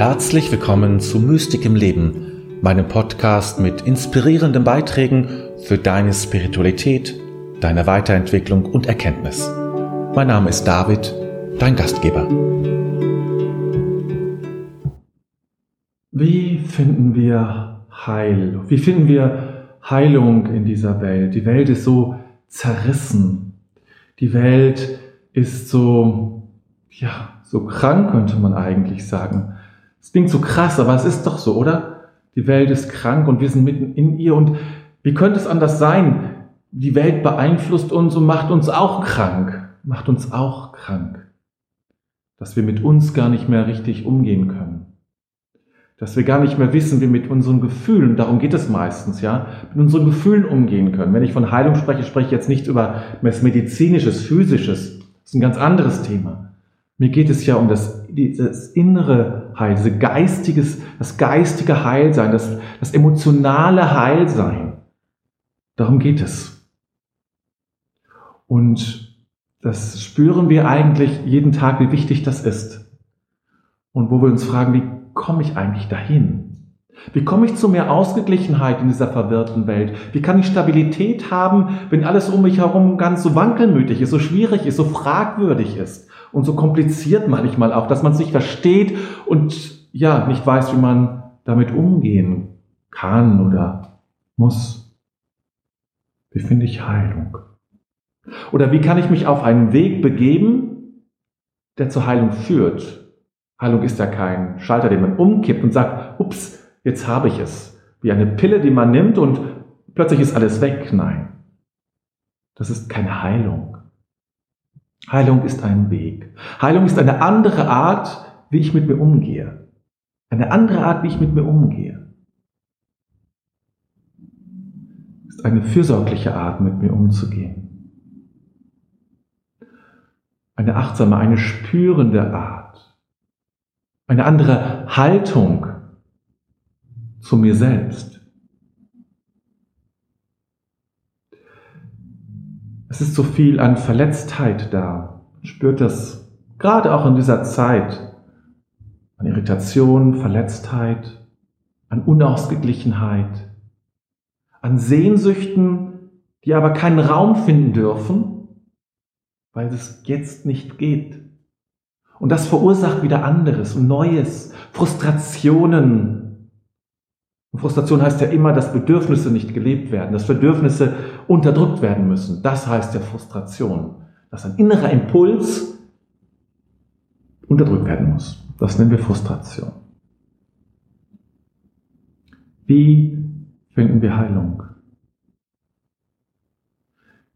Herzlich willkommen zu Mystik im Leben, meinem Podcast mit inspirierenden Beiträgen für deine Spiritualität, deine Weiterentwicklung und Erkenntnis. Mein Name ist David, dein Gastgeber. Wie finden wir Heil? Wie finden wir Heilung in dieser Welt? Die Welt ist so zerrissen. Die Welt ist so, ja, so krank könnte man eigentlich sagen. Es klingt so krass, aber es ist doch so, oder? Die Welt ist krank und wir sind mitten in ihr. Und wie könnte es anders sein? Die Welt beeinflusst uns und macht uns auch krank. Macht uns auch krank. Dass wir mit uns gar nicht mehr richtig umgehen können. Dass wir gar nicht mehr wissen, wie wir mit unseren Gefühlen, darum geht es meistens, ja, mit unseren Gefühlen umgehen können. Wenn ich von Heilung spreche, spreche ich jetzt nicht über medizinisches, physisches. Das ist ein ganz anderes Thema. Mir geht es ja um das, das innere Heil, diese geistiges, das geistige Heilsein, das, das emotionale Heilsein. Darum geht es. Und das spüren wir eigentlich jeden Tag, wie wichtig das ist. Und wo wir uns fragen, wie komme ich eigentlich dahin? Wie komme ich zu mehr Ausgeglichenheit in dieser verwirrten Welt? Wie kann ich Stabilität haben, wenn alles um mich herum ganz so wankelmütig ist, so schwierig ist, so fragwürdig ist? Und so kompliziert manchmal auch, dass man es nicht versteht und ja, nicht weiß, wie man damit umgehen kann oder muss. Wie finde ich Heilung? Oder wie kann ich mich auf einen Weg begeben, der zur Heilung führt? Heilung ist ja kein Schalter, den man umkippt und sagt, ups, jetzt habe ich es. Wie eine Pille, die man nimmt und plötzlich ist alles weg. Nein, das ist keine Heilung. Heilung ist ein Weg. Heilung ist eine andere Art, wie ich mit mir umgehe. Eine andere Art, wie ich mit mir umgehe. Ist eine fürsorgliche Art, mit mir umzugehen. Eine achtsame, eine spürende Art. Eine andere Haltung zu mir selbst. Es ist so viel an Verletztheit da. Man spürt das gerade auch in dieser Zeit. An Irritation, Verletztheit, an Unausgeglichenheit, an Sehnsüchten, die aber keinen Raum finden dürfen, weil es jetzt nicht geht. Und das verursacht wieder anderes und Neues, Frustrationen, und Frustration heißt ja immer, dass Bedürfnisse nicht gelebt werden, dass Bedürfnisse unterdrückt werden müssen. Das heißt ja Frustration, dass ein innerer Impuls unterdrückt werden muss. Das nennen wir Frustration. Wie finden wir Heilung?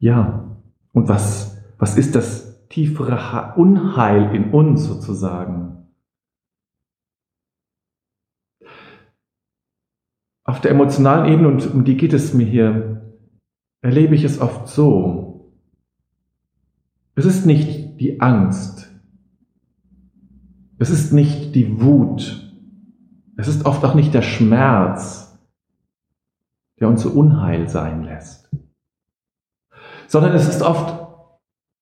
Ja, und was, was ist das tiefere Unheil in uns sozusagen? Auf der emotionalen Ebene, und um die geht es mir hier, erlebe ich es oft so. Es ist nicht die Angst. Es ist nicht die Wut. Es ist oft auch nicht der Schmerz, der uns so unheil sein lässt. Sondern es ist oft,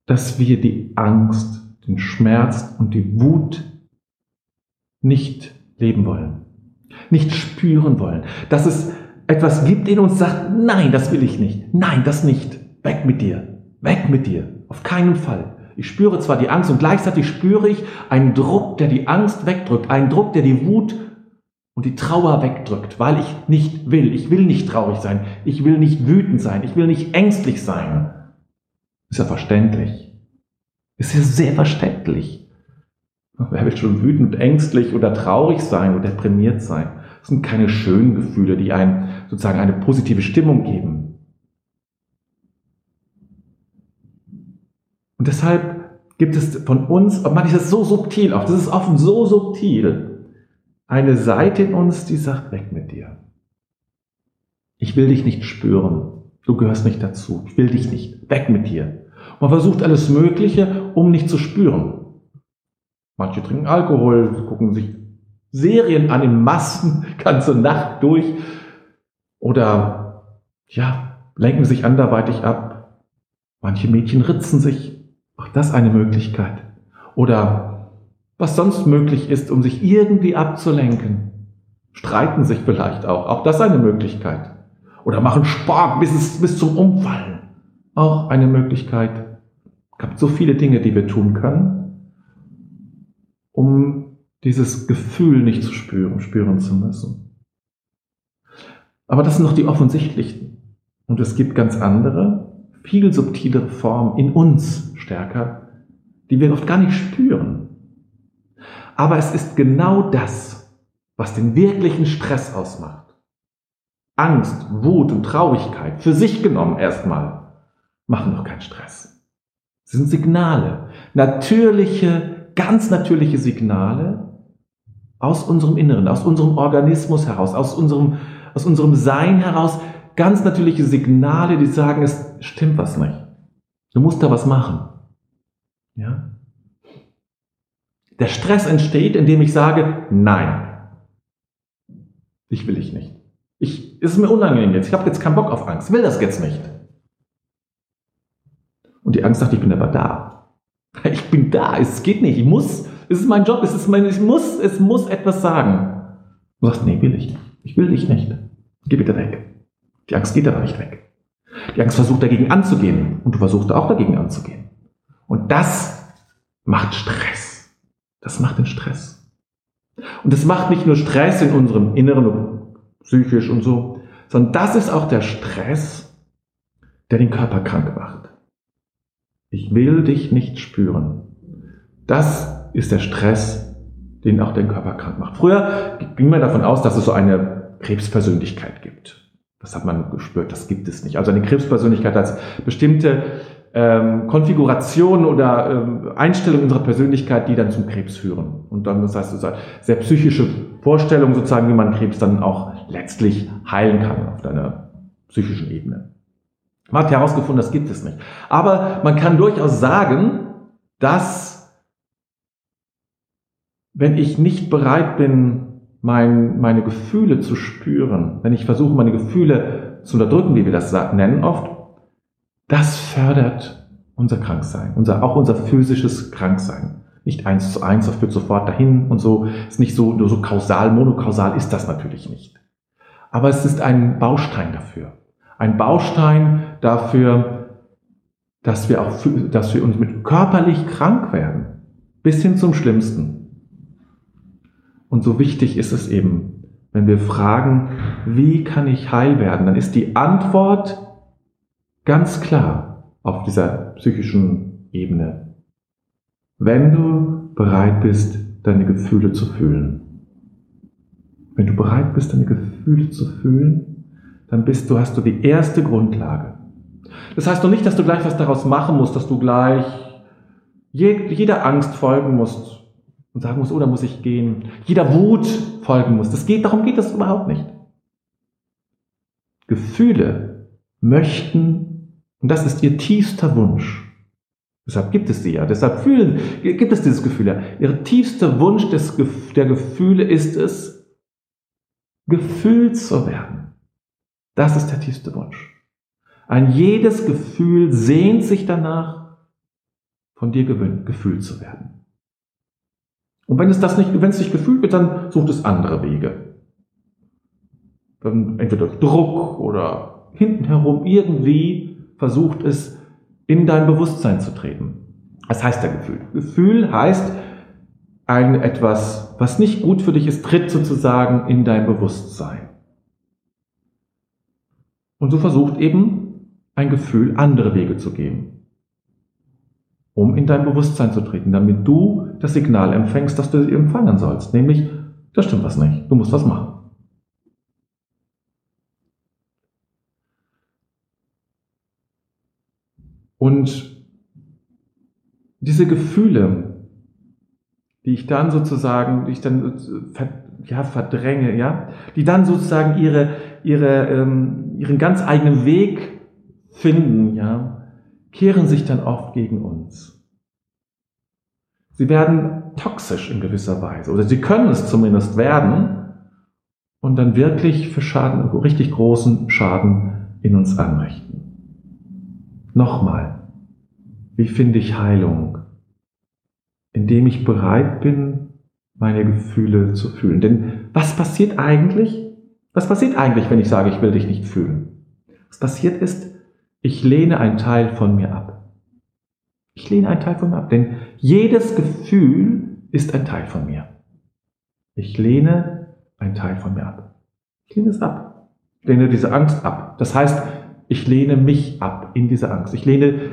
dass wir die Angst, den Schmerz und die Wut nicht leben wollen nicht spüren wollen. Dass es etwas gibt in uns, sagt, nein, das will ich nicht. Nein, das nicht. Weg mit dir. Weg mit dir. Auf keinen Fall. Ich spüre zwar die Angst und gleichzeitig spüre ich einen Druck, der die Angst wegdrückt, einen Druck, der die Wut und die Trauer wegdrückt, weil ich nicht will. Ich will nicht traurig sein. Ich will nicht wütend sein. Ich will nicht ängstlich sein. Ist ja verständlich. Ist ja sehr verständlich. Wer will schon wütend, ängstlich oder traurig sein oder deprimiert sein? Das sind keine schönen Gefühle, die einen sozusagen eine positive Stimmung geben. Und deshalb gibt es von uns, und man ist es so subtil auch, das ist offen so subtil, eine Seite in uns, die sagt, weg mit dir. Ich will dich nicht spüren. Du gehörst nicht dazu. Ich will dich nicht. Weg mit dir. man versucht alles Mögliche, um nicht zu spüren. Manche trinken Alkohol, gucken sich Serien an in Massen, ganze Nacht durch. Oder, ja, lenken sich anderweitig ab. Manche Mädchen ritzen sich. Auch das eine Möglichkeit. Oder was sonst möglich ist, um sich irgendwie abzulenken. Streiten sich vielleicht auch. Auch das eine Möglichkeit. Oder machen Sport bis, es, bis zum Umfallen. Auch eine Möglichkeit. Es gibt so viele Dinge, die wir tun können, um dieses Gefühl nicht zu spüren, spüren zu müssen. Aber das sind noch die offensichtlichen. Und es gibt ganz andere, viel subtilere Formen in uns stärker, die wir oft gar nicht spüren. Aber es ist genau das, was den wirklichen Stress ausmacht. Angst, Wut und Traurigkeit, für sich genommen erstmal, machen doch keinen Stress. Sie sind Signale, natürliche, ganz natürliche Signale aus unserem Inneren, aus unserem Organismus heraus, aus unserem, aus unserem Sein heraus, ganz natürliche Signale, die sagen, es stimmt was nicht. Du musst da was machen. Ja? Der Stress entsteht, indem ich sage, nein, ich will ich nicht. Ich, es ist mir unangenehm jetzt. Ich habe jetzt keinen Bock auf Angst. Will das jetzt nicht. Und die Angst sagt, ich bin aber da. Ich bin da. Es geht nicht. Ich muss. Es ist mein Job. Es ist mein, ich muss, es muss etwas sagen. Du sagst, nee, will ich nicht. Ich will dich nicht. Geh bitte weg. Die Angst geht aber nicht weg. Die Angst versucht dagegen anzugehen. Und du versuchst auch dagegen anzugehen. Und das macht Stress. Das macht den Stress. Und das macht nicht nur Stress in unserem Inneren psychisch und so, sondern das ist auch der Stress, der den Körper krank macht. Ich will dich nicht spüren. Das ist der Stress, den auch den Körper krank macht. Früher ging man davon aus, dass es so eine Krebspersönlichkeit gibt. Das hat man gespürt, das gibt es nicht. Also eine Krebspersönlichkeit als bestimmte ähm, Konfigurationen oder ähm, Einstellungen unserer Persönlichkeit, die dann zum Krebs führen. Und dann, das heißt, sozusagen sehr psychische Vorstellungen sozusagen, wie man Krebs dann auch letztlich heilen kann auf einer psychischen Ebene. Man hat herausgefunden, das gibt es nicht. Aber man kann durchaus sagen, dass wenn ich nicht bereit bin, mein, meine Gefühle zu spüren, wenn ich versuche, meine Gefühle zu unterdrücken, wie wir das nennen oft, das fördert unser Kranksein, unser, auch unser physisches Kranksein. Nicht eins zu eins, das führt sofort dahin und so. Ist nicht so, nur so kausal, monokausal ist das natürlich nicht. Aber es ist ein Baustein dafür. Ein Baustein dafür, dass wir auch, dass wir uns mit körperlich krank werden. Bis hin zum Schlimmsten. Und so wichtig ist es eben, wenn wir fragen, wie kann ich heil werden, dann ist die Antwort Ganz klar auf dieser psychischen Ebene. Wenn du bereit bist, deine Gefühle zu fühlen. Wenn du bereit bist, deine Gefühle zu fühlen, dann bist du, hast du die erste Grundlage. Das heißt doch nicht, dass du gleich was daraus machen musst, dass du gleich jeder Angst folgen musst und sagen musst, oh, da muss ich gehen. Jeder Wut folgen muss. Das geht, darum geht das überhaupt nicht. Gefühle möchten und das ist ihr tiefster Wunsch. Deshalb gibt es sie ja. Deshalb fühlen, gibt es dieses Gefühl ja. Ihr tiefster Wunsch des, der Gefühle ist es, gefühlt zu werden. Das ist der tiefste Wunsch. Ein jedes Gefühl sehnt sich danach, von dir gefühlt zu werden. Und wenn es das nicht, wenn es nicht gefühlt wird, dann sucht es andere Wege. Dann entweder durch Druck oder hinten herum irgendwie versucht es, in dein Bewusstsein zu treten. Das heißt der Gefühl. Gefühl heißt ein etwas, was nicht gut für dich ist, tritt sozusagen in dein Bewusstsein. Und so versucht eben ein Gefühl, andere Wege zu gehen, um in dein Bewusstsein zu treten, damit du das Signal empfängst, das du empfangen sollst. Nämlich, da stimmt was nicht, du musst was machen. Und diese Gefühle, die ich dann sozusagen, die ich dann ja, verdränge, ja, die dann sozusagen ihre, ihre, ähm, ihren ganz eigenen Weg finden, ja, kehren sich dann oft gegen uns. Sie werden toxisch in gewisser Weise, oder sie können es zumindest werden und dann wirklich für Schaden, richtig großen Schaden in uns anrichten. Nochmal, wie finde ich Heilung? indem ich bereit bin, meine Gefühle zu fühlen. Denn was passiert eigentlich? Was passiert eigentlich, wenn ich sage, ich will dich nicht fühlen? Was passiert ist, ich lehne einen Teil von mir ab. Ich lehne einen Teil von mir ab, denn jedes Gefühl ist ein Teil von mir. Ich lehne einen Teil von mir ab. Ich lehne es ab. Ich lehne diese Angst ab. Das heißt, ich lehne mich ab in diese Angst. Ich lehne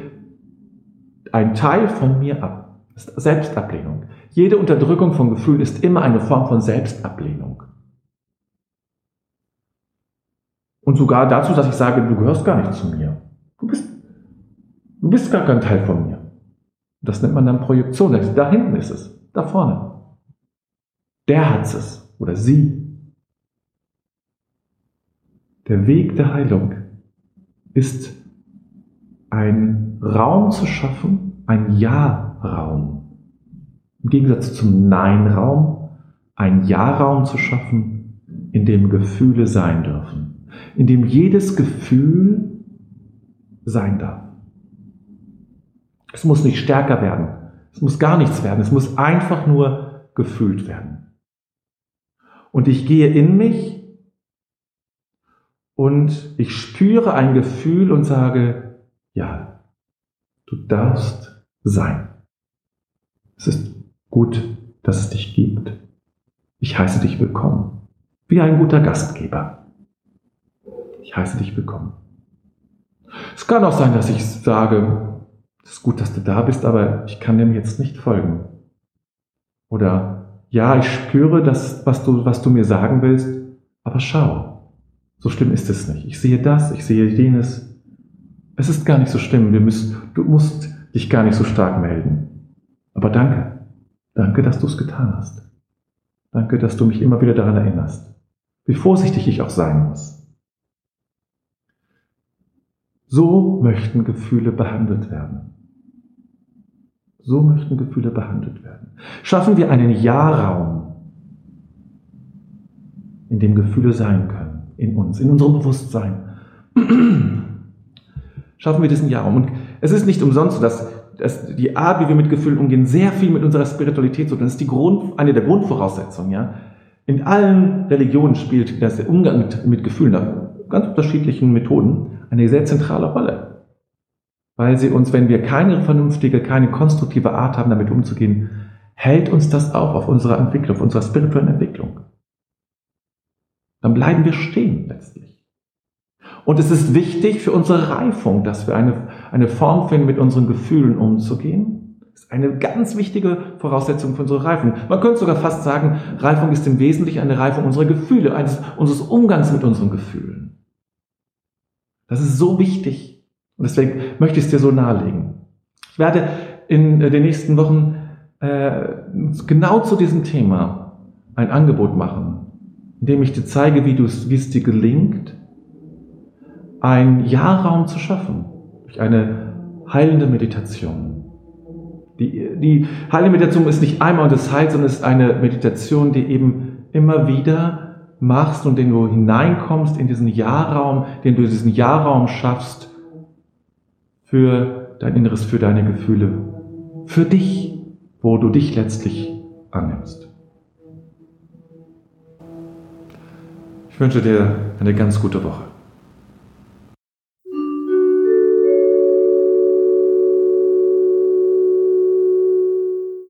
einen Teil von mir ab. Das ist Selbstablehnung. Jede Unterdrückung von Gefühlen ist immer eine Form von Selbstablehnung. Und sogar dazu, dass ich sage, du gehörst gar nicht zu mir. Du bist, du bist gar kein Teil von mir. Das nennt man dann Projektion. Da hinten ist es, da vorne. Der hat es oder sie. Der Weg der Heilung ist ein Raum zu schaffen, ein Ja-Raum. Im Gegensatz zum Nein-Raum, ein Ja-Raum zu schaffen, in dem Gefühle sein dürfen, in dem jedes Gefühl sein darf. Es muss nicht stärker werden, es muss gar nichts werden, es muss einfach nur gefühlt werden. Und ich gehe in mich und ich spüre ein Gefühl und sage, ja, du darfst sein. Es ist gut, dass es dich gibt. Ich heiße dich willkommen, wie ein guter Gastgeber. Ich heiße dich willkommen. Es kann auch sein, dass ich sage, es ist gut, dass du da bist, aber ich kann dem jetzt nicht folgen. Oder ja, ich spüre das, was du, was du mir sagen willst, aber schau, so schlimm ist es nicht. Ich sehe das, ich sehe jenes. Es ist gar nicht so schlimm. Wir müssen, du musst dich gar nicht so stark melden. Aber danke. Danke, dass du es getan hast. Danke, dass du mich immer wieder daran erinnerst, wie vorsichtig ich auch sein muss. So möchten Gefühle behandelt werden. So möchten Gefühle behandelt werden. Schaffen wir einen Ja-Raum, in dem Gefühle sein können in uns, in unserem Bewusstsein. Schaffen wir diesen Jahr um. Und es ist nicht umsonst so, dass, dass die Art, wie wir mit Gefühlen umgehen, sehr viel mit unserer Spiritualität zu tun. Das ist die Grund, eine der Grundvoraussetzungen. Ja? In allen Religionen spielt der Umgang mit, mit Gefühlen, ganz unterschiedlichen Methoden, eine sehr zentrale Rolle. Weil sie uns, wenn wir keine vernünftige, keine konstruktive Art haben, damit umzugehen, hält uns das auf auf unserer Entwicklung, auf unserer spirituellen Entwicklung dann bleiben wir stehen letztlich. Und es ist wichtig für unsere Reifung, dass wir eine, eine Form finden, mit unseren Gefühlen umzugehen. Das ist eine ganz wichtige Voraussetzung für unsere Reifung. Man könnte sogar fast sagen, Reifung ist im Wesentlichen eine Reifung unserer Gefühle, eines, unseres Umgangs mit unseren Gefühlen. Das ist so wichtig. Und deswegen möchte ich es dir so nahelegen. Ich werde in den nächsten Wochen äh, genau zu diesem Thema ein Angebot machen indem ich dir zeige, wie, wie es dir gelingt, einen Ja-Raum zu schaffen, durch eine heilende Meditation. Die, die heilende Meditation ist nicht einmal und das heilt, sondern es ist eine Meditation, die eben immer wieder machst und den du hineinkommst in diesen Ja-Raum, den du diesen Ja-Raum schaffst für dein Inneres, für deine Gefühle, für dich, wo du dich letztlich annimmst. Ich wünsche dir eine ganz gute Woche.